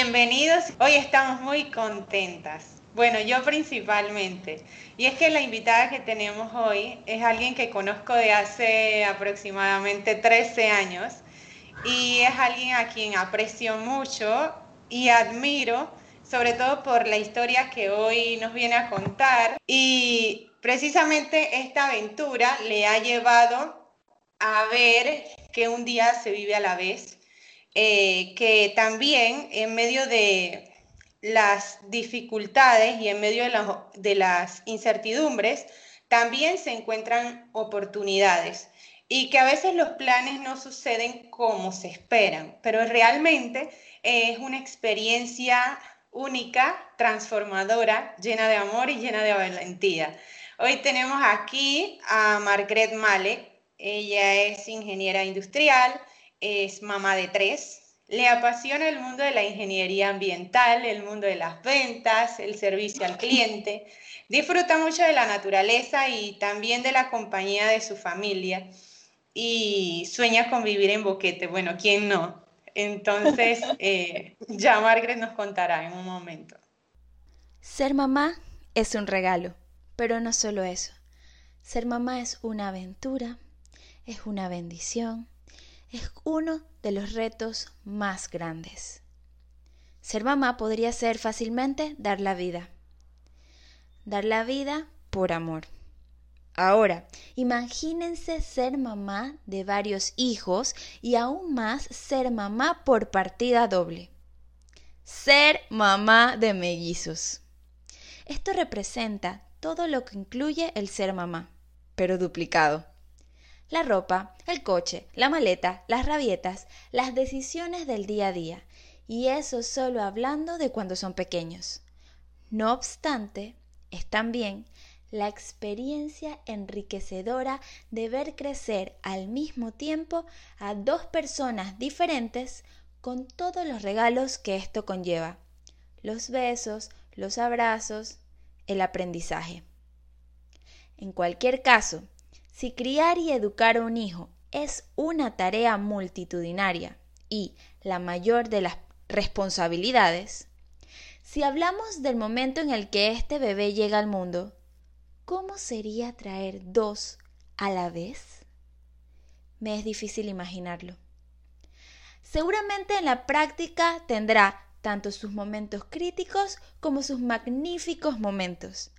Bienvenidos. Hoy estamos muy contentas. Bueno, yo principalmente. Y es que la invitada que tenemos hoy es alguien que conozco de hace aproximadamente 13 años y es alguien a quien aprecio mucho y admiro, sobre todo por la historia que hoy nos viene a contar. Y precisamente esta aventura le ha llevado a ver que un día se vive a la vez eh, que también en medio de las dificultades y en medio de, las incertidumbres, también se encuentran oportunidades y que a veces los planes no suceden como se esperan, pero realmente es una experiencia única, transformadora, llena de amor y llena de valentía. Hoy tenemos aquí a Margaret Malek, ella es ingeniera industrial, es mamá de tres. Le apasiona el mundo de la ingeniería ambiental, el mundo de las ventas, el servicio al cliente. Disfruta mucho de la naturaleza y también de la compañía de su familia. Y sueña con vivir en Boquete. Bueno, ¿quién no? Entonces, eh, ya Margaret nos contará en un momento. Ser mamá es un regalo, pero no solo eso. Ser mamá es una aventura, es una bendición, es uno de los retos más grandes. Ser mamá podría ser fácilmente dar la vida. Dar la vida por amor. Ahora, imagínense ser mamá de varios hijos y aún más ser mamá por partida doble. Ser mamá de mellizos. Esto representa todo lo que incluye el ser mamá, pero duplicado la ropa, el coche, la maleta, las rabietas, las decisiones del día a día, y eso solo hablando de cuando son pequeños. No obstante, es también la experiencia enriquecedora de ver crecer al mismo tiempo a dos personas diferentes con todos los regalos que esto conlleva, los besos, los abrazos, el aprendizaje. En cualquier caso, si criar y educar a un hijo es una tarea multitudinaria y la mayor de las responsabilidades, si hablamos del momento en el que este bebé llega al mundo, ¿cómo sería traer dos a la vez? Me es difícil imaginarlo. Seguramente en la práctica tendrá tanto sus momentos críticos como sus magníficos momentos.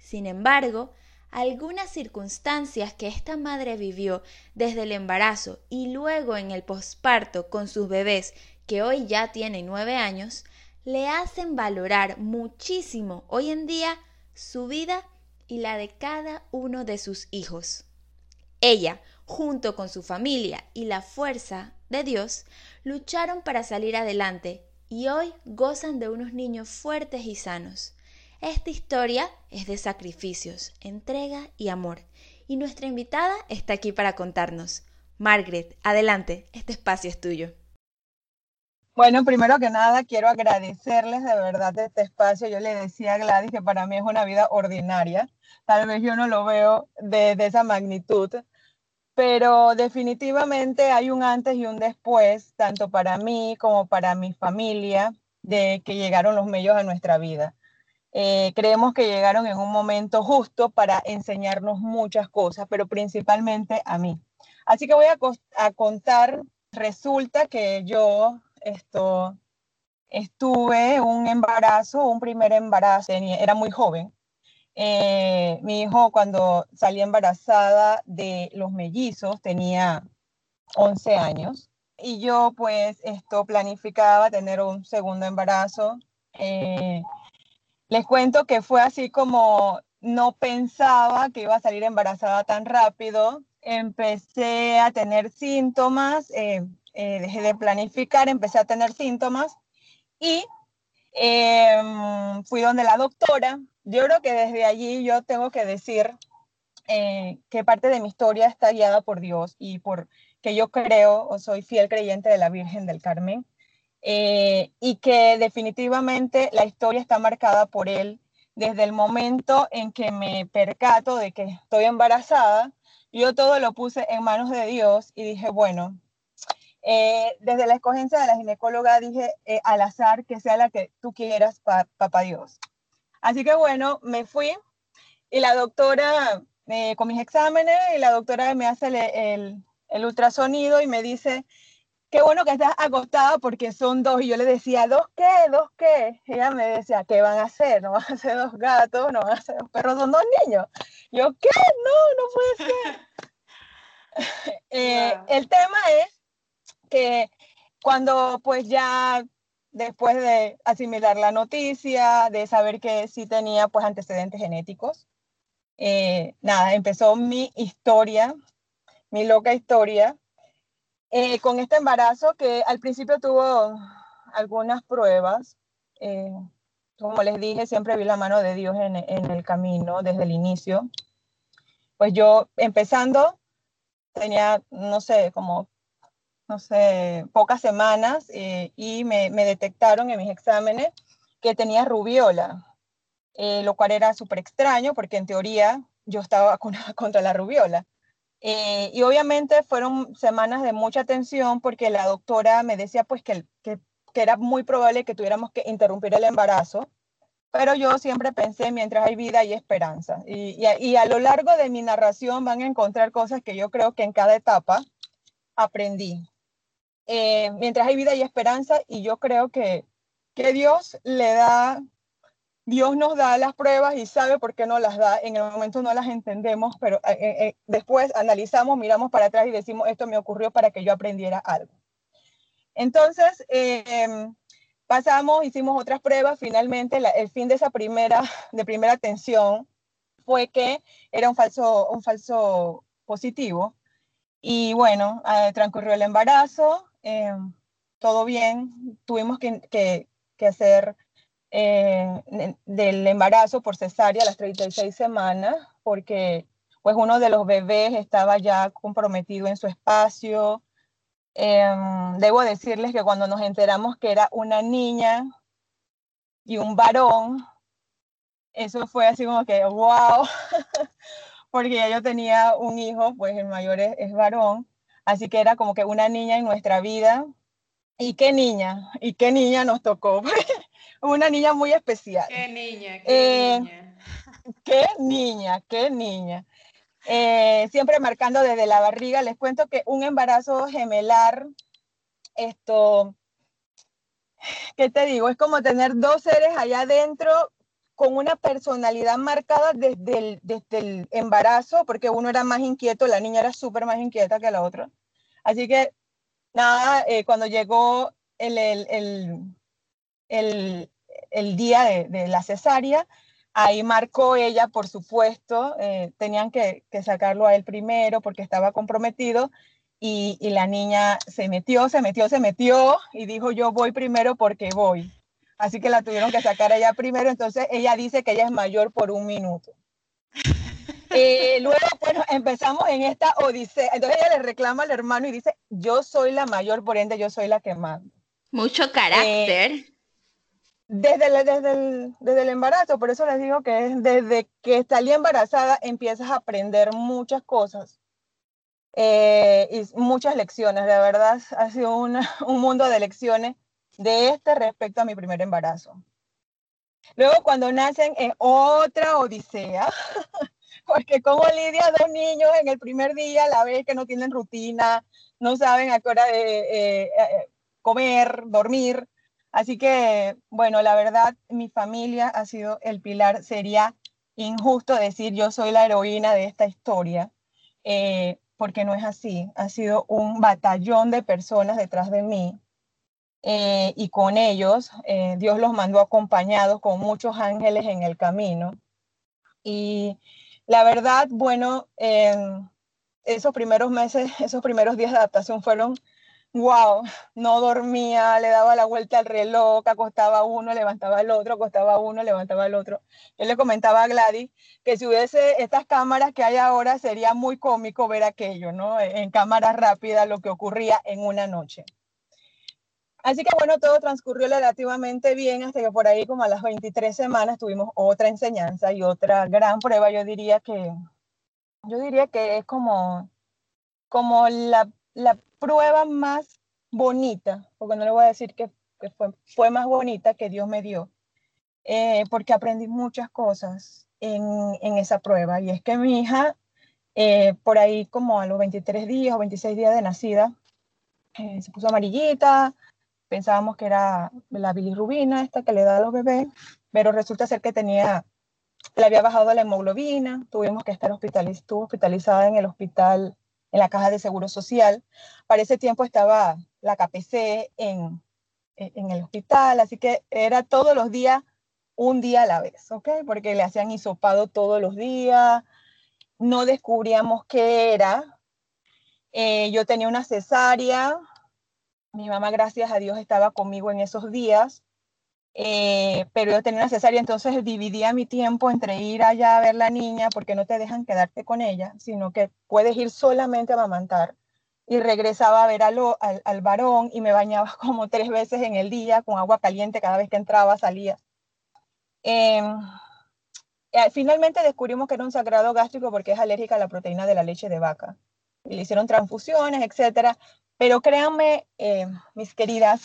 Sin embargo, algunas circunstancias que esta madre vivió desde el embarazo y luego en el posparto con sus bebés, que hoy ya tienen nueve años, le hacen valorar muchísimo hoy en día su vida y la de cada uno de sus hijos. Ella, junto con su familia y la fuerza de Dios, lucharon para salir adelante y hoy gozan de unos niños fuertes y sanos. Esta historia es de sacrificios, entrega y amor. Y nuestra invitada está aquí para contarnos. Margaret, adelante, este espacio es tuyo. Bueno, primero que nada, quiero agradecerles de verdad este espacio. Yo le decía a Gladys que para mí es una vida ordinaria. Tal vez yo no lo veo de, de esa magnitud, pero definitivamente hay un antes y un después, tanto para mí como para mi familia, de que llegaron los medios a nuestra vida. Eh, creemos que llegaron en un momento justo para enseñarnos muchas cosas, pero principalmente a mí. Así que voy a, contar, resulta que yo esto, estuve un embarazo, un primer embarazo, era muy joven. Eh, mi hijo cuando salí embarazada de los mellizos tenía 11 años y yo pues esto planificaba tener un segundo embarazo. Eh, les cuento que fue así como no pensaba que iba a salir embarazada tan rápido. Empecé a tener síntomas, eh, eh, dejé de planificar, empecé a tener síntomas y em, fui donde la doctora. Yo creo que desde allí yo tengo que decir eh, que parte de mi historia está guiada por Dios y por que yo creo o soy fiel creyente de la Virgen del Carmen. Eh, y que definitivamente la historia está marcada por él desde el momento en que me percato de que estoy embarazada. Yo todo lo puse en manos de Dios y dije, bueno, Eh, desde la escogencia de la ginecóloga dije eh, al azar que sea la que tú quieras, papá Dios. Así que bueno, me fui y la doctora, eh, con mis exámenes, y la doctora me hace el, el, ultrasonido y me dice, qué bueno que estás acostada porque son dos. Y yo le decía, ¿dos qué? ¿Dos qué? ella me decía, ¿qué van a hacer? ¿No van a ser dos gatos? ¿No van a ser dos perros? Son dos niños. yo, ¿qué? No, no puede ser. El tema es que cuando pues ya después de asimilar la noticia, de saber que sí tenía pues antecedentes genéticos, eh, nada, empezó mi historia, mi loca historia, eh, con este embarazo que al principio tuvo algunas pruebas. Eh, como les dije, siempre vi la mano de Dios en, el camino desde el inicio. Pues yo empezando tenía, no sé, como no sé, pocas semanas eh, y me, detectaron en mis exámenes que tenía rubiola, eh, lo cual era súper extraño porque en teoría yo estaba vacunada contra la rubiola. Eh, y obviamente fueron semanas de mucha tensión porque la doctora me decía pues que, que, era muy probable que tuviéramos que interrumpir el embarazo, pero yo siempre pensé mientras hay vida hay esperanza. Y, y a lo largo de mi narración van a encontrar cosas que yo creo que en cada etapa aprendí. Eh, mientras hay vida y esperanza y yo creo que, que Dios le da, Dios nos da las pruebas y sabe por qué no las da. En el momento no las entendemos, pero eh, eh, después analizamos, miramos para atrás y decimos, esto me ocurrió para que yo aprendiera algo. Entonces, em, pasamos, hicimos otras pruebas, finalmente el fin de esa primera, de primera atención fue que era un falso, un falso positivo. Y bueno, transcurrió el embarazo, eh, todo bien, tuvimos que, que, hacer eh, del embarazo por cesárea a las 36 semanas, porque pues uno de los bebés estaba ya comprometido en su espacio. Em, debo decirles que cuando nos enteramos que era una niña y un varón, eso fue así como que, wow, porque ya yo tenía un hijo, pues el mayor es varón, Así que era como que una niña en nuestra vida. ¿Y qué niña? ¿Y qué niña nos tocó? una niña muy especial. Qué niña, qué eh, niña. Qué niña, qué niña. Eh, siempre marcando desde la barriga. Les cuento que un embarazo gemelar, esto, ¿qué te digo? Es como tener dos seres allá adentro con una personalidad marcada desde el, desde el embarazo, porque uno era más inquieto, la niña era súper más inquieta que la otra. Así que, nada, eh, cuando llegó el, el, el, el día de, de, la cesárea, ahí marcó ella, por supuesto, eh, tenían que, que, sacarlo a él primero porque estaba comprometido. Y, y la niña se metió, se metió, se metió y dijo, yo voy primero porque voy así que la tuvieron que sacar ella primero, entonces ella dice que ella es mayor por un minuto. Eh, luego, bueno, empezamos en esta odisea, entonces ella le reclama al hermano y dice, yo soy la mayor, por ende yo soy la que manda. Mucho carácter. Eh, desde, el, desde, el, desde el embarazo, por eso les digo que desde que salí embarazada empiezas a aprender muchas cosas eh, y muchas lecciones, de verdad ha sido un mundo de lecciones de este respecto a mi primer embarazo. Luego cuando nacen es otra odisea, porque como lidia dos niños en el primer día, la vez que no tienen rutina, no saben a qué hora de eh, eh, comer, dormir. Así que, bueno, la verdad, mi familia ha sido el pilar. Sería injusto decir yo soy la heroína de esta historia, eh, porque no es así. Ha sido un batallón de personas detrás de mí eh, y con ellos eh, Dios los mandó acompañados con muchos ángeles en el camino. Y la verdad, bueno, esos primeros meses, esos primeros días de adaptación fueron, wow, no dormía, le daba la vuelta al reloj, acostaba uno, levantaba el otro, acostaba uno, levantaba el otro. Yo le comentaba a Gladys que si hubiese estas cámaras que hay ahora, sería muy cómico ver aquello, ¿no? En cámara rápida, lo que ocurría en una noche. Así que bueno, todo transcurrió relativamente bien hasta que por ahí como a las 23 semanas tuvimos otra enseñanza y otra gran prueba. Yo diría que, yo diría que es como, como la, la prueba más bonita, porque no le voy a decir que, fue, fue, más bonita que Dios me dio, eh, porque aprendí muchas cosas en, en, esa prueba. Y es que mi hija, eh, por ahí como a los 23 días o 26 días de nacida, eh, se puso amarillita, pensábamos que era la bilirrubina, esta que le da a los bebés, pero resulta ser que tenía, le había bajado la hemoglobina, tuvimos que estar hospitaliz hospitalizada en el hospital, en la caja de seguro social. Para ese tiempo estaba la KPC en, en el hospital, así que era todos los días, un día a la vez, ¿ok? Porque le hacían hisopado todos los días, no descubríamos qué era. Eh, yo tenía una cesárea, mi mamá, gracias a Dios, estaba conmigo en esos días, eh, pero yo tenía una cesárea, entonces dividía mi tiempo entre ir allá a ver la niña, porque no te dejan quedarte con ella, sino que puedes ir solamente a amamantar. Y regresaba a ver al, al, varón y me bañaba como tres veces en el día con agua caliente cada vez que entraba, salía. Em, eh, finalmente descubrimos que era un sagrado gástrico porque es alérgica a la proteína de la leche de vaca. Y le hicieron transfusiones, etcétera. Pero créanme, eh, mis queridas,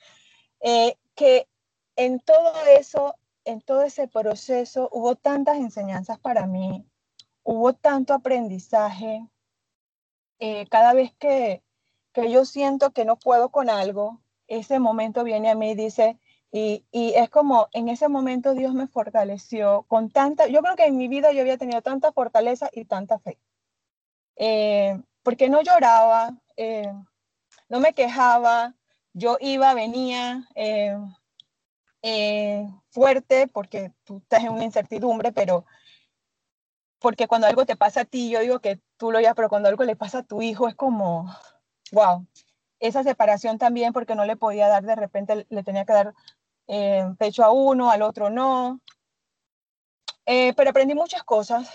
eh, que en todo eso, en todo ese proceso, hubo tantas enseñanzas para mí, hubo tanto aprendizaje. Eh, cada vez que, que yo siento que no puedo con algo, ese momento viene a mí y dice, y, y, es como en ese momento Dios me fortaleció con tanta, yo creo que en mi vida yo había tenido tanta fortaleza y tanta fe. porque no lloraba, eh, no me quejaba, yo iba, venía eh, eh, fuerte porque tú estás en una incertidumbre, pero porque cuando algo te pasa a ti, yo digo que tú lo ya, pero cuando algo le pasa a tu hijo es como, wow, esa separación también porque no le podía dar, de repente le tenía que dar pecho a uno, al otro no. pero aprendí muchas cosas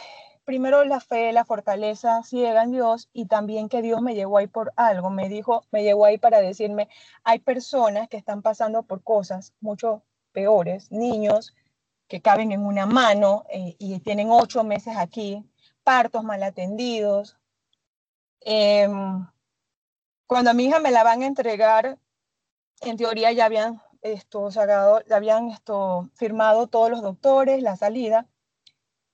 primero la fe, la fortaleza ciega en Dios y también que Dios me llevó ahí por algo. Me dijo, me llevó ahí para decirme, hay personas que están pasando por cosas mucho peores, niños que caben en una mano eh, y tienen ocho meses aquí, partos mal atendidos. Em, cuando a mi hija me la van a entregar, en teoría ya habían esto sacado, habían esto firmado todos los doctores la salida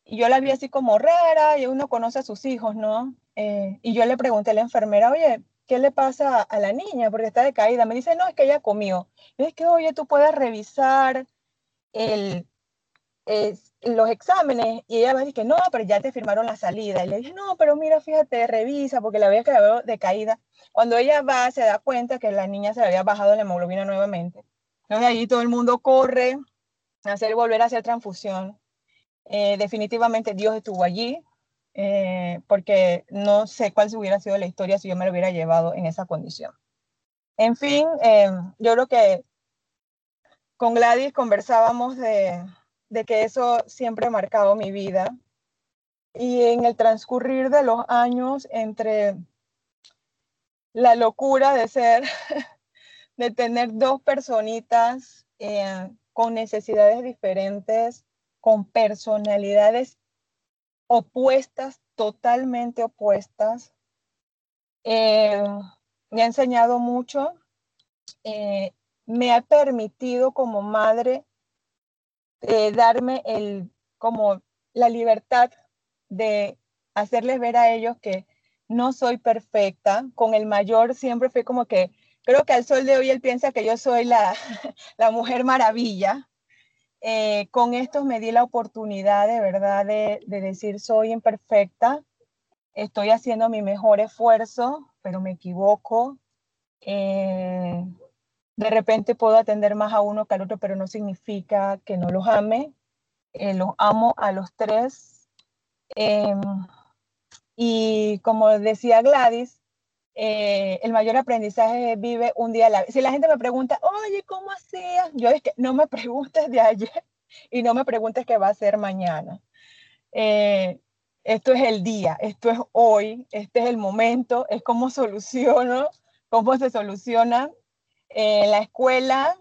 y yo la vi así como rara y uno conoce a sus hijos, ¿no? Eh, y yo le pregunté a la enfermera, oye, ¿qué le pasa a la niña? Porque está decaída. Me dice, no, es que ella comió. Y es que, oye, tú puedes revisar el, los exámenes. Y ella me dice, no, pero ya te firmaron la salida. Y le dije, no, pero mira, fíjate, revisa, porque la había quedado decaída. Cuando ella va, se da cuenta que la niña se le había bajado la hemoglobina nuevamente. Entonces ahí todo el mundo corre a hacer volver a hacer transfusión. Eh, definitivamente Dios estuvo allí, eh, porque no sé cuál hubiera sido la historia si yo me lo hubiera llevado en esa condición. En fin, eh, yo creo que con Gladys conversábamos de, de que eso siempre ha marcado mi vida. Y en el transcurrir de los años, entre la locura de ser, de tener dos personitas con necesidades diferentes, con personalidades opuestas, totalmente opuestas. Eh, me ha enseñado mucho, eh, me ha permitido como madre eh, darme el, como la libertad de hacerles ver a ellos que no soy perfecta. Con el mayor siempre fue como que, creo que al sol de hoy él piensa que yo soy la, la mujer maravilla, eh, con esto me di la oportunidad de verdad de, decir soy imperfecta, estoy haciendo mi mejor esfuerzo, pero me equivoco. Eh, de repente puedo atender más a uno que al otro, pero no significa que no los ame. Eh, los amo a los tres. Em, y como decía Gladys, el mayor aprendizaje vive un día a la vez. Si la gente me pregunta, oye, ¿cómo hacías? Yo es que no me preguntes de ayer y no me preguntes qué va a ser mañana. Eh, esto es el día, esto es hoy, este es el momento, es cómo soluciono, cómo se soluciona. en la escuela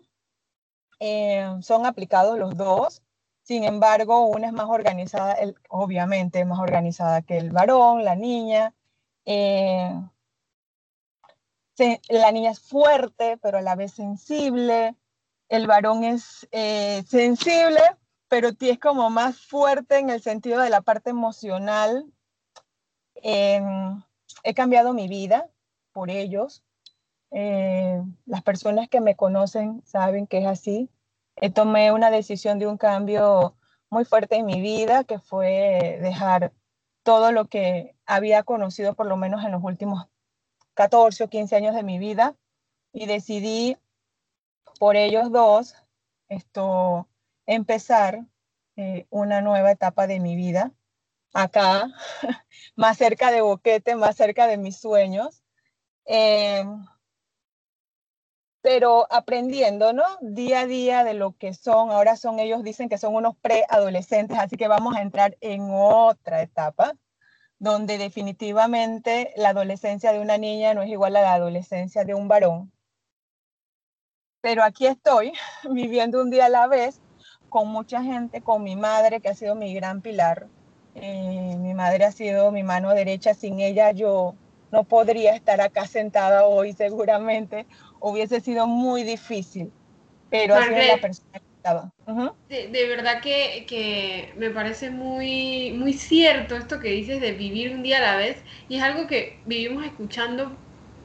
eh, son aplicados los dos, sin embargo, una es más organizada, obviamente más organizada que el varón, la niña. Eh, la niña es fuerte, pero a la vez sensible. El varón es eh, sensible, pero es como más fuerte en el sentido de la parte emocional. Em, he cambiado mi vida por ellos. Eh, las personas que me conocen saben que es así. He tomé una decisión de un cambio muy fuerte en mi vida, que fue dejar todo lo que había conocido por lo menos en los últimos 14 o 15 años de mi vida y decidí por ellos dos esto empezar eh, una nueva etapa de mi vida acá, más cerca de Boquete, más cerca de mis sueños. Em, pero aprendiendo, ¿no? Día a día de lo que son. Ahora son, ellos dicen que son unos preadolescentes, así que vamos a entrar en otra etapa, donde definitivamente la adolescencia de una niña no es igual a la adolescencia de un varón. Pero aquí estoy, viviendo un día a la vez, con mucha gente, con mi madre, que ha sido mi gran pilar. Eh, mi madre ha sido mi mano derecha, sin ella yo no podría estar acá sentada hoy seguramente, hubiese sido muy difícil, pero ha sido la persona de, verdad que, que, me parece muy, muy cierto esto que dices de vivir un día a la vez, y es algo que vivimos escuchando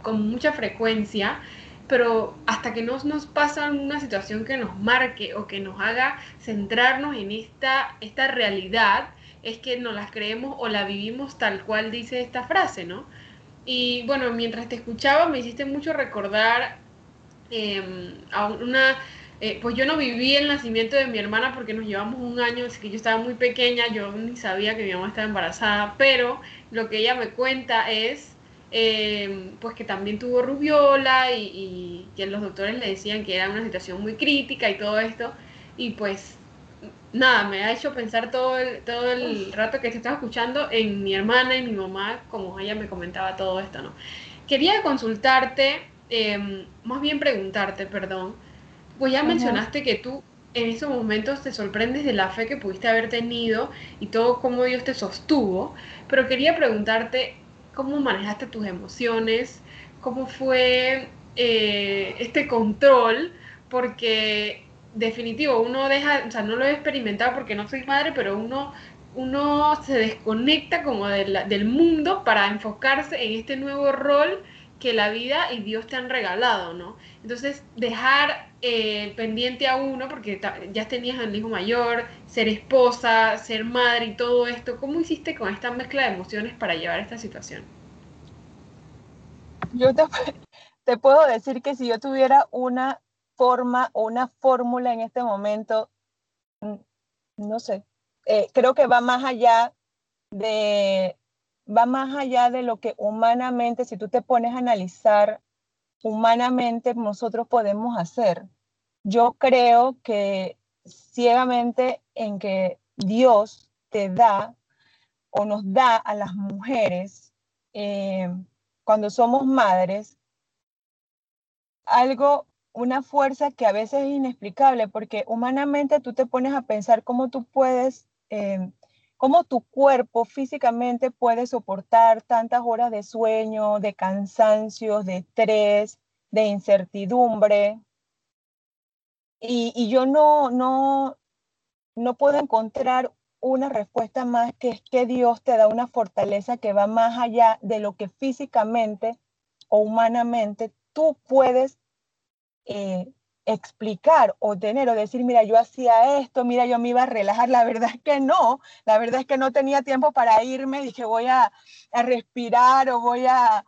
con mucha frecuencia, pero hasta que no nos pasa una situación que nos marque o que nos haga centrarnos en esta, esta realidad, es que no las creemos o la vivimos tal cual dice esta frase, ¿no? Y bueno, mientras te escuchaba me hiciste mucho recordar em, a una... Eh, pues yo no viví el nacimiento de mi hermana porque nos llevamos un año, así que yo estaba muy pequeña, yo ni sabía que mi mamá estaba embarazada, pero lo que ella me cuenta es eh, pues que también tuvo rubiola y, que los doctores le decían que era una situación muy crítica y todo esto. Y pues nada, me ha hecho pensar todo el, todo el rato que te estaba escuchando en mi hermana y mi mamá, como ella me comentaba todo esto, ¿no? Quería consultarte, em, más bien preguntarte, perdón, pues ya mencionaste que tú en esos momentos te sorprendes de la fe que pudiste haber tenido y todo cómo Dios te sostuvo, pero quería preguntarte, cómo manejaste tus emociones, cómo fue eh, este control, porque definitivo, uno deja, o sea, no lo he experimentado porque no soy madre, pero uno, uno se desconecta como del mundo para enfocarse en este nuevo rol que la vida y Dios te han regalado, ¿no? Entonces, dejar eh, pendiente a uno, porque ya tenías al hijo mayor, ser esposa, ser madre y todo esto, ¿cómo hiciste con esta mezcla de emociones para llevar esta situación? Yo te, puedo decir que si yo tuviera una forma o una fórmula en este momento, mm, no sé, eh, creo que va más allá de va más allá de lo que humanamente, si tú te pones a analizar humanamente nosotros podemos hacer. Yo creo que ciegamente en que Dios te da o nos da a las mujeres eh, cuando somos madres algo, una fuerza que a veces es inexplicable, porque humanamente tú te pones a pensar cómo tú puedes eh, cómo tu cuerpo físicamente puede soportar tantas horas de sueño, de cansancio, de estrés, de incertidumbre. Y, yo no, no, no puedo encontrar una respuesta más que es que Dios te da una fortaleza que va más allá de lo que físicamente o humanamente tú puedes eh, explicar o tener o decir, mira, yo hacía esto, mira, yo me iba a relajar. La verdad es que no, la verdad es que no tenía tiempo para irme, dije, voy a, respirar o voy a,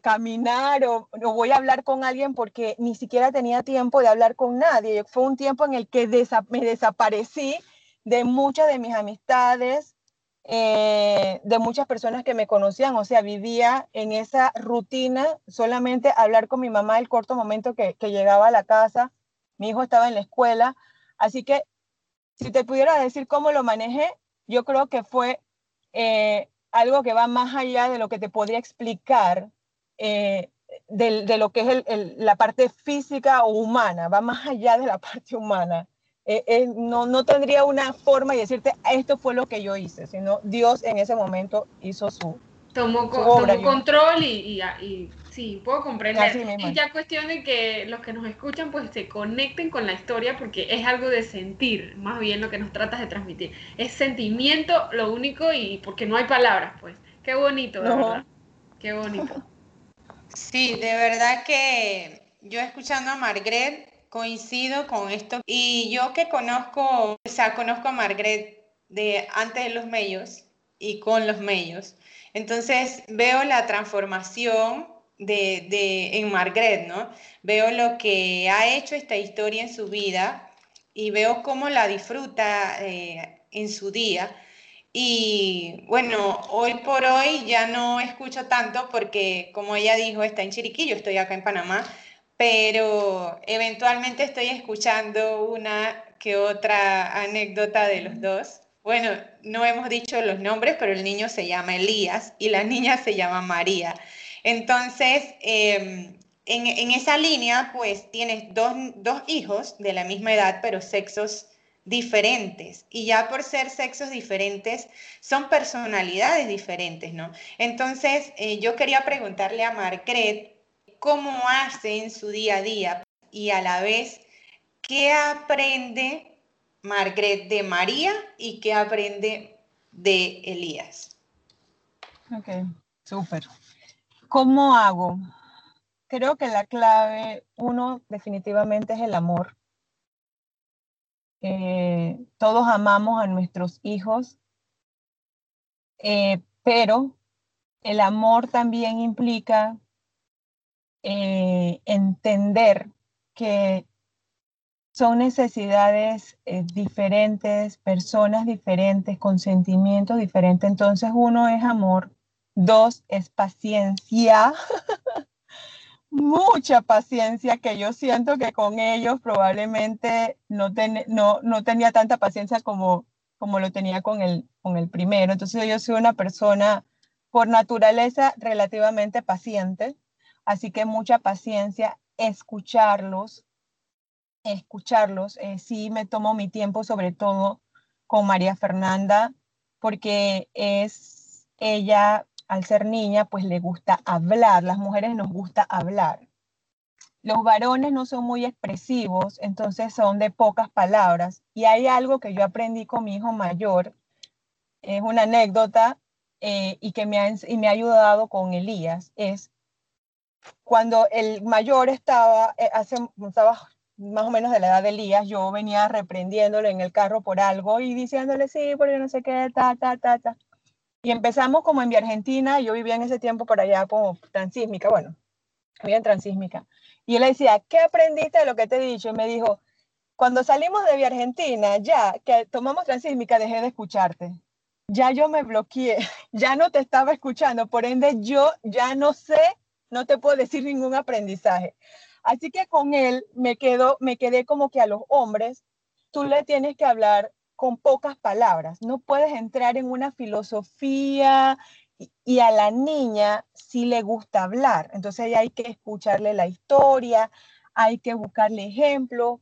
caminar o, voy a hablar con alguien porque ni siquiera tenía tiempo de hablar con nadie. Fue un tiempo en el que me desaparecí de muchas de mis amistades, eh, de muchas personas que me conocían, o sea, vivía en esa rutina, solamente hablar con mi mamá el corto momento que, llegaba a la casa, mi hijo estaba en la escuela, así que si te pudiera decir cómo lo manejé, yo creo que fue eh, algo que va más allá de lo que te podría explicar eh, de, lo que es la parte física o humana, va más allá de la parte humana. Eh, eh, no, no tendría una forma de decirte, esto fue lo que yo hice, sino Dios en ese momento hizo su, tomó, control y, Sí, puedo comprender. Es ya cuestión de que los que nos escuchan pues se conecten con la historia porque es algo de sentir, más bien lo que nos tratas de transmitir. Es sentimiento lo único y porque no hay palabras, pues. Qué bonito, de verdad. Qué bonito. Sí, de verdad que yo escuchando a Margaret coincido con esto y yo que conozco, o sea, conozco a Margaret de antes de los medios y con los medios. Entonces veo la transformación de, en Margaret, ¿no? Veo lo que ha hecho esta historia en su vida y veo cómo la disfruta eh, en su día. Y bueno, hoy por hoy ya no escucho tanto porque, como ella dijo, está en Chiriquí, yo estoy acá en Panamá, pero eventualmente estoy escuchando una que otra anécdota de los dos. Bueno, no hemos dicho los nombres, pero el niño se llama Elías y la niña se llama María. Entonces, em, en, esa línea, pues tienes dos, dos, hijos de la misma edad, pero sexos diferentes. Y ya por ser sexos diferentes, son personalidades diferentes, ¿no? Entonces, eh, yo quería preguntarle a Marcret cómo hace en su día a día y a la vez, ¿qué aprende Margaret de María y qué aprende de Elías? Ok, súper. ¿Cómo hago? Creo que la clave, uno, definitivamente es el amor. Eh, todos amamos a nuestros hijos, eh, pero el amor también implica eh, entender que son necesidades diferentes, personas diferentes, con sentimientos diferentes. Entonces uno es amor, Dos es paciencia. Mucha paciencia que yo siento que con ellos probablemente no, no, tenía tanta paciencia como, como lo tenía con el, con el primero. Entonces yo soy una persona por naturaleza relativamente paciente, así que mucha paciencia, escucharlos, escucharlos. Eh, sí me tomo mi tiempo sobre todo con María Fernanda, porque es ella al ser niña, pues le gusta hablar, las mujeres nos gusta hablar. Los varones no son muy expresivos, entonces son de pocas palabras. Y hay algo que yo aprendí con mi hijo mayor, es una anécdota eh, y que me ha, y me ha ayudado con Elías, es cuando el mayor estaba, eh, hace, estaba más o menos de la edad de Elías, yo venía reprendiéndole en el carro por algo y diciéndole, sí, porque no sé qué, ta, ta, ta, ta. Y empezamos como en Vía Argentina, yo vivía en ese tiempo por allá como transísmica, bueno, vivía en transísmica. Y él le decía, ¿qué aprendiste de lo que te he dicho? Y me dijo, cuando salimos de Vía Argentina, ya que tomamos transísmica, dejé de escucharte. Ya yo me bloqueé, ya no te estaba escuchando, por ende yo ya no sé, no te puedo decir ningún aprendizaje. Así que con él me, quedo, me quedé como que a los hombres, tú le tienes que hablar con pocas palabras. No puedes entrar en una filosofía y, a la niña sí le gusta hablar. Entonces hay que escucharle la historia, hay que buscarle ejemplos.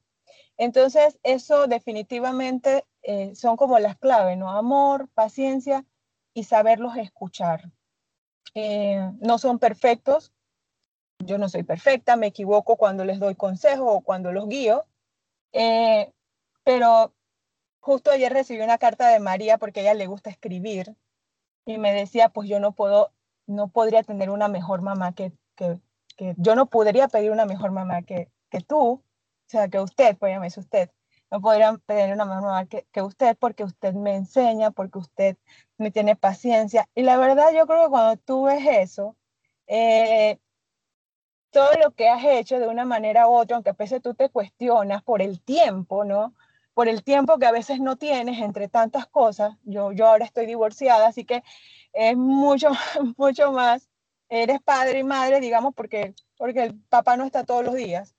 Entonces eso definitivamente eh, son como las claves, ¿no? Amor, paciencia y saberlos escuchar. Eh, no son perfectos. Yo no soy perfecta, me equivoco cuando les doy consejos o cuando los guío, eh, pero Justo ayer recibí una carta de María porque a ella le gusta escribir y me decía, pues yo no puedo, no podría tener una mejor mamá que, que, que yo no podría pedir una mejor mamá que, que tú, o sea, que usted, pues dice usted, no podría pedir una mejor mamá que, que usted porque usted me enseña, porque usted me tiene paciencia. Y la verdad yo creo que cuando tú ves eso, eh, todo lo que has hecho de una manera u otra, aunque a veces tú te cuestionas por el tiempo, ¿no? por el tiempo que a veces no tienes entre tantas cosas. Yo, yo ahora estoy divorciada, así que es mucho, mucho más. Eres padre y madre, digamos, porque, porque el papá no está todos los días.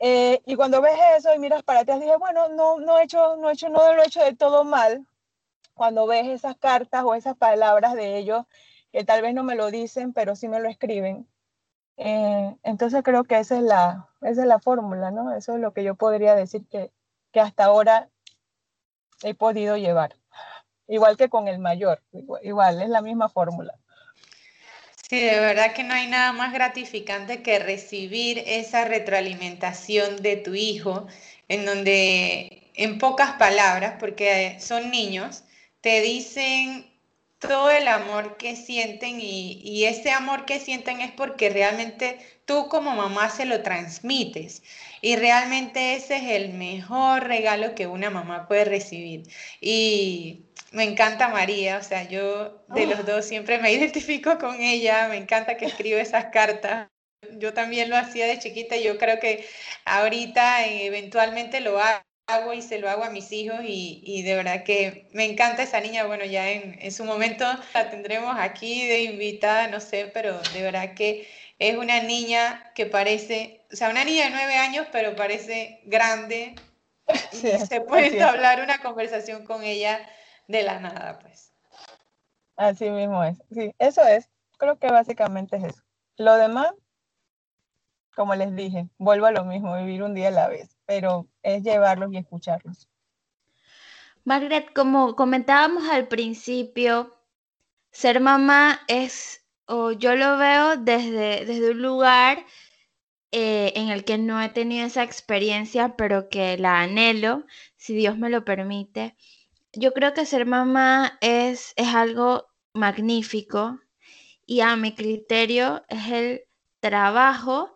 Eh, y cuando ves eso y miras para atrás, dije, bueno, no, no, he hecho, no, he hecho, no lo he hecho de todo mal. Cuando ves esas cartas o esas palabras de ellos, que tal vez no me lo dicen, pero sí me lo escriben. Eh, entonces creo que esa es la, esa es la fórmula, ¿no? Eso es lo que yo podría decir que, que hasta ahora he podido llevar. Igual que con el mayor, igual, es la misma fórmula. Sí, de verdad que no hay nada más gratificante que recibir esa retroalimentación de tu hijo, en donde, en pocas palabras, porque son niños, te dicen todo el amor que sienten y, ese amor que sienten es porque realmente tú como mamá se lo transmites y realmente ese es el mejor regalo que una mamá puede recibir. Y me encanta María, o sea, yo de los oh. dos siempre me identifico con ella, me encanta que escribe esas cartas. Yo también lo hacía de chiquita y yo creo que ahorita eventualmente lo hago hago y se lo hago a mis hijos y, de verdad que me encanta esa niña. Bueno, ya en, su momento la tendremos aquí de invitada, no sé, pero de verdad que es una niña que parece, o sea, una niña de nueve años, pero parece grande. se puede hablar una conversación con ella de la nada, pues. Así mismo es. Sí, eso es. Creo que básicamente es eso. Lo demás, como les dije, vuelvo a lo mismo, vivir un día a la vez pero es llevarlos y escucharlos. Margaret, como comentábamos al principio, ser mamá es, o yo lo veo desde, desde un lugar eh, en el que no he tenido esa experiencia, pero que la anhelo, si Dios me lo permite. Yo creo que ser mamá es, es algo magnífico y a mi criterio es el trabajo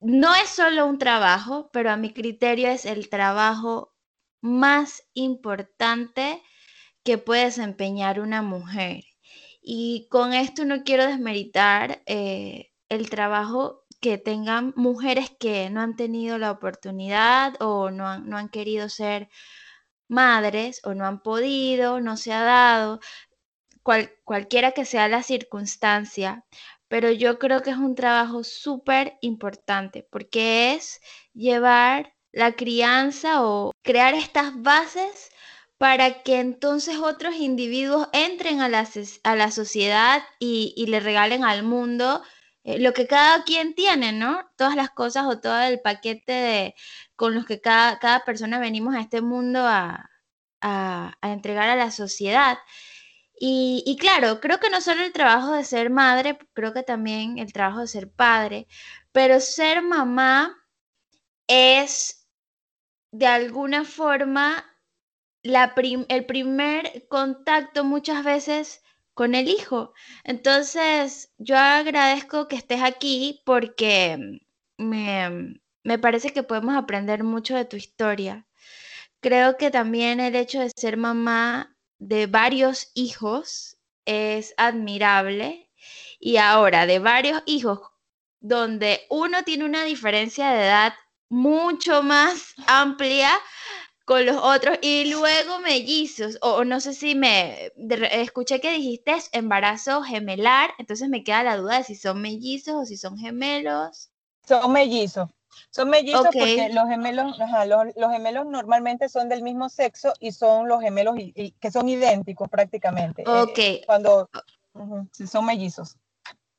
no es solo un trabajo, pero a mi criterio es el trabajo más importante que puede desempeñar una mujer. Y con esto no quiero desmeritar eh, el trabajo que tengan mujeres que no han tenido la oportunidad o no han, no han querido ser madres o no han podido, no se ha dado, cualquiera que sea la circunstancia, pero yo creo que es un trabajo súper importante porque es llevar la crianza o crear estas bases para que entonces otros individuos entren a la, a la sociedad y, le regalen al mundo eh, lo que cada quien tiene, ¿no? Todas las cosas o todo el paquete de, con los que cada, cada persona venimos a este mundo a, a entregar a la sociedad. Y, claro, creo que no solo el trabajo de ser madre, creo que también el trabajo de ser padre, pero ser mamá es de alguna forma el primer contacto muchas veces con el hijo. Entonces, yo agradezco que estés aquí porque me, me parece que podemos aprender mucho de tu historia. Creo que también el hecho de ser mamá de varios hijos es admirable. Y ahora de varios hijos donde uno tiene una diferencia de edad mucho más amplia con los otros y luego mellizos o, no sé si me escuché que dijiste embarazo gemelar entonces me queda la duda de si son mellizos o si son gemelos. Son mellizos son mellizos porque los gemelos, los, gemelos normalmente son del mismo sexo y son los gemelos que son idénticos prácticamente. Eh, ok. cuando son mellizos.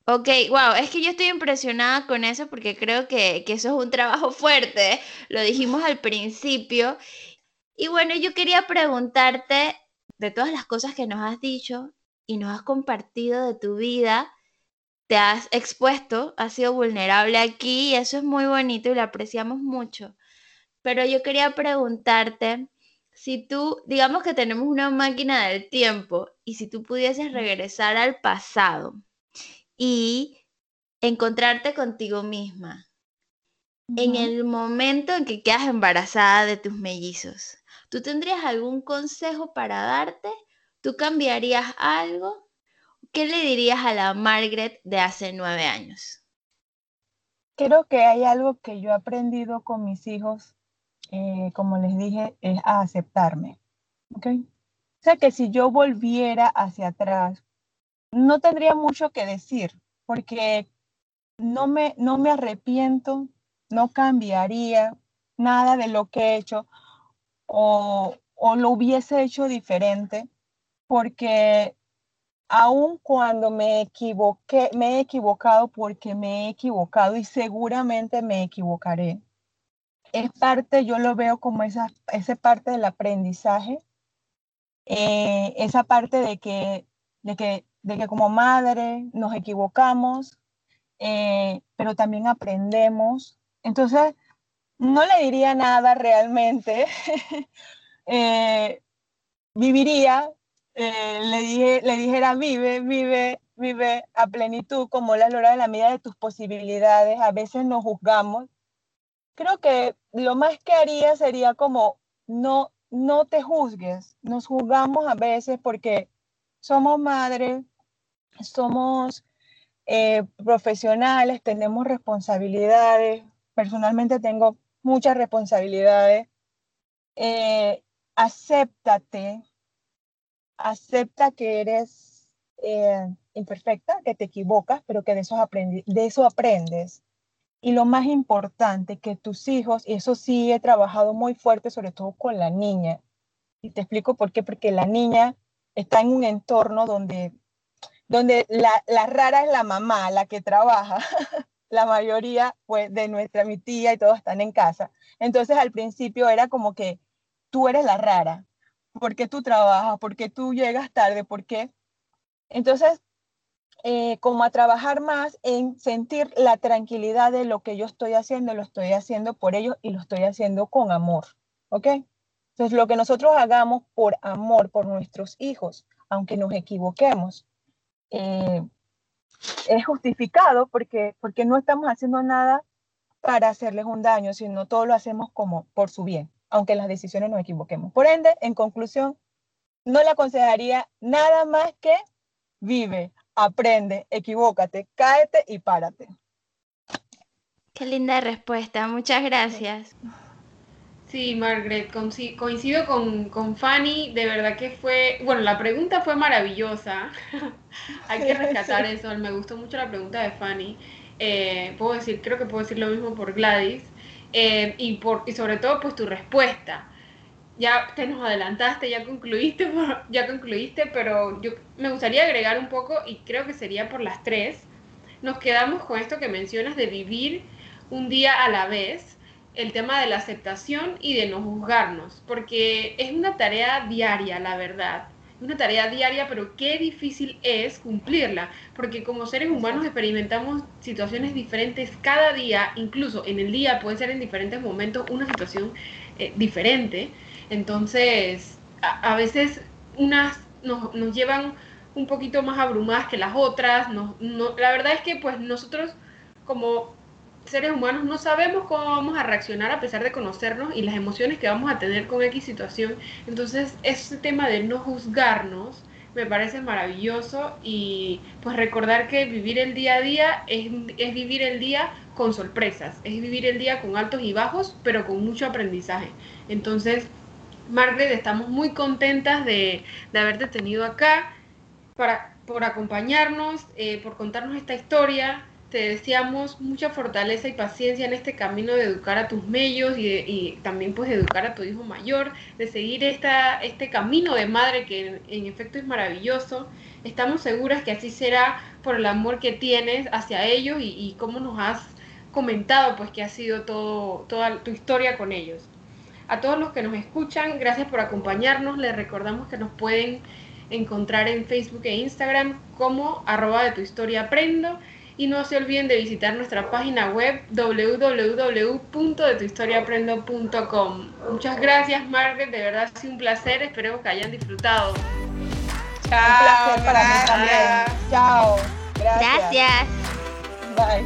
Ok, wow, es que yo estoy impresionada con eso porque creo que, que, eso es un trabajo fuerte, lo dijimos al principio. Y bueno, yo quería preguntarte de todas las cosas que nos has dicho y nos has compartido de tu vida, te has expuesto, has sido vulnerable aquí y eso es muy bonito y lo apreciamos mucho. Pero yo quería preguntarte si tú, digamos que tenemos una máquina del tiempo y si tú pudieses regresar al pasado y encontrarte contigo misma en el momento en que quedas embarazada de tus mellizos, ¿tú tendrías algún consejo para darte? ¿Tú cambiarías algo? ¿Qué le dirías a la Margaret de hace nueve años? Creo que hay algo que yo he aprendido con mis hijos, eh, como les dije, es a aceptarme. ¿Ok? O sea que si yo volviera hacia atrás, no tendría mucho que decir, porque no me, no me arrepiento, no cambiaría nada de lo que he hecho o, o lo hubiese hecho diferente, porque aun cuando me equivoqué, me he equivocado porque me he equivocado y seguramente me equivocaré. Es parte, yo lo veo como esa, esa parte del aprendizaje, eh, esa parte de que, de que de que como madre nos equivocamos, eh, pero también aprendemos. Entonces, no le diría nada realmente. Eh, viviría, eh, le, dije, le dijera, vive, vive, vive a plenitud, como la lora de la medida de tus posibilidades. A veces nos juzgamos. Creo que lo más que haría sería como, no, no te juzgues. Nos juzgamos a veces porque somos madres, somos eh, profesionales, tenemos responsabilidades. Personalmente tengo muchas responsabilidades. Eh, acéptate, acepta que eres eh, imperfecta, que te equivocas, pero que de eso, de eso aprendes. Y lo más importante, que tus hijos, y eso sí he trabajado muy fuerte, sobre todo con la niña, y te explico por qué, porque la niña está en un entorno donde, donde la, la rara es la mamá, la que trabaja, la mayoría pues, de nuestra, mi tía y todos están en casa. Entonces al principio era como que tú eres la rara, porque tú trabajas, porque tú llegas tarde, porque... Entonces, eh, como a trabajar más en sentir la tranquilidad de lo que yo estoy haciendo, lo estoy haciendo por ellos y lo estoy haciendo con amor, ¿ok? Entonces, lo que nosotros hagamos por amor, por nuestros hijos, aunque nos equivoquemos, eh, es justificado porque, porque no estamos haciendo nada para hacerles un daño, sino todo lo hacemos como por su bien, aunque en las decisiones nos equivoquemos. Por ende, en conclusión, no le aconsejaría nada más que vive, aprende, equivócate, cáete y párate. Qué linda respuesta, muchas gracias. Sí, Margaret, coincido con, con, Fanny, de verdad que fue, bueno, la pregunta fue maravillosa, hay que rescatar eso, me gustó mucho la pregunta de Fanny, eh, puedo decir, creo que puedo decir lo mismo por Gladys, eh, y, por, y sobre todo pues tu respuesta, ya te nos adelantaste, ya concluiste, ya concluiste, pero yo me gustaría agregar un poco, y creo que sería por las tres, nos quedamos con esto que mencionas de vivir un día a la vez, el tema de la aceptación y de no juzgarnos, porque es una tarea diaria, la verdad. Una tarea diaria, pero qué difícil es cumplirla, porque como seres humanos experimentamos situaciones diferentes cada día, incluso en el día puede ser en diferentes momentos una situación eh, diferente. Entonces, a, veces unas nos, nos, llevan un poquito más abrumadas que las otras. no, la verdad es que pues nosotros como seres humanos no sabemos cómo vamos a reaccionar a pesar de conocernos y las emociones que vamos a tener con X situación. Entonces, ese tema de no juzgarnos me parece maravilloso y pues recordar que vivir el día a día es, es vivir el día con sorpresas, es vivir el día con altos y bajos, pero con mucho aprendizaje. Entonces, Margaret, estamos muy contentas de, de haberte tenido acá para, por acompañarnos, eh, por contarnos esta historia te deseamos mucha fortaleza y paciencia en este camino de educar a tus mellos y, también pues de educar a tu hijo mayor, de seguir esta, este camino de madre que en, efecto es maravilloso. Estamos seguras que así será por el amor que tienes hacia ellos y, y cómo nos has comentado pues que ha sido todo, toda tu historia con ellos. A todos los que nos escuchan, gracias por acompañarnos. Les recordamos que nos pueden encontrar en Facebook e Instagram como arroba de tu historia aprendo y no se olviden de visitar nuestra página web www.detuhistoriaprendo.com. Muchas gracias, Margaret. De verdad ha sido un placer. Esperemos que hayan disfrutado. Chao. Un placer para mí también. Chao. Gracias. Bye.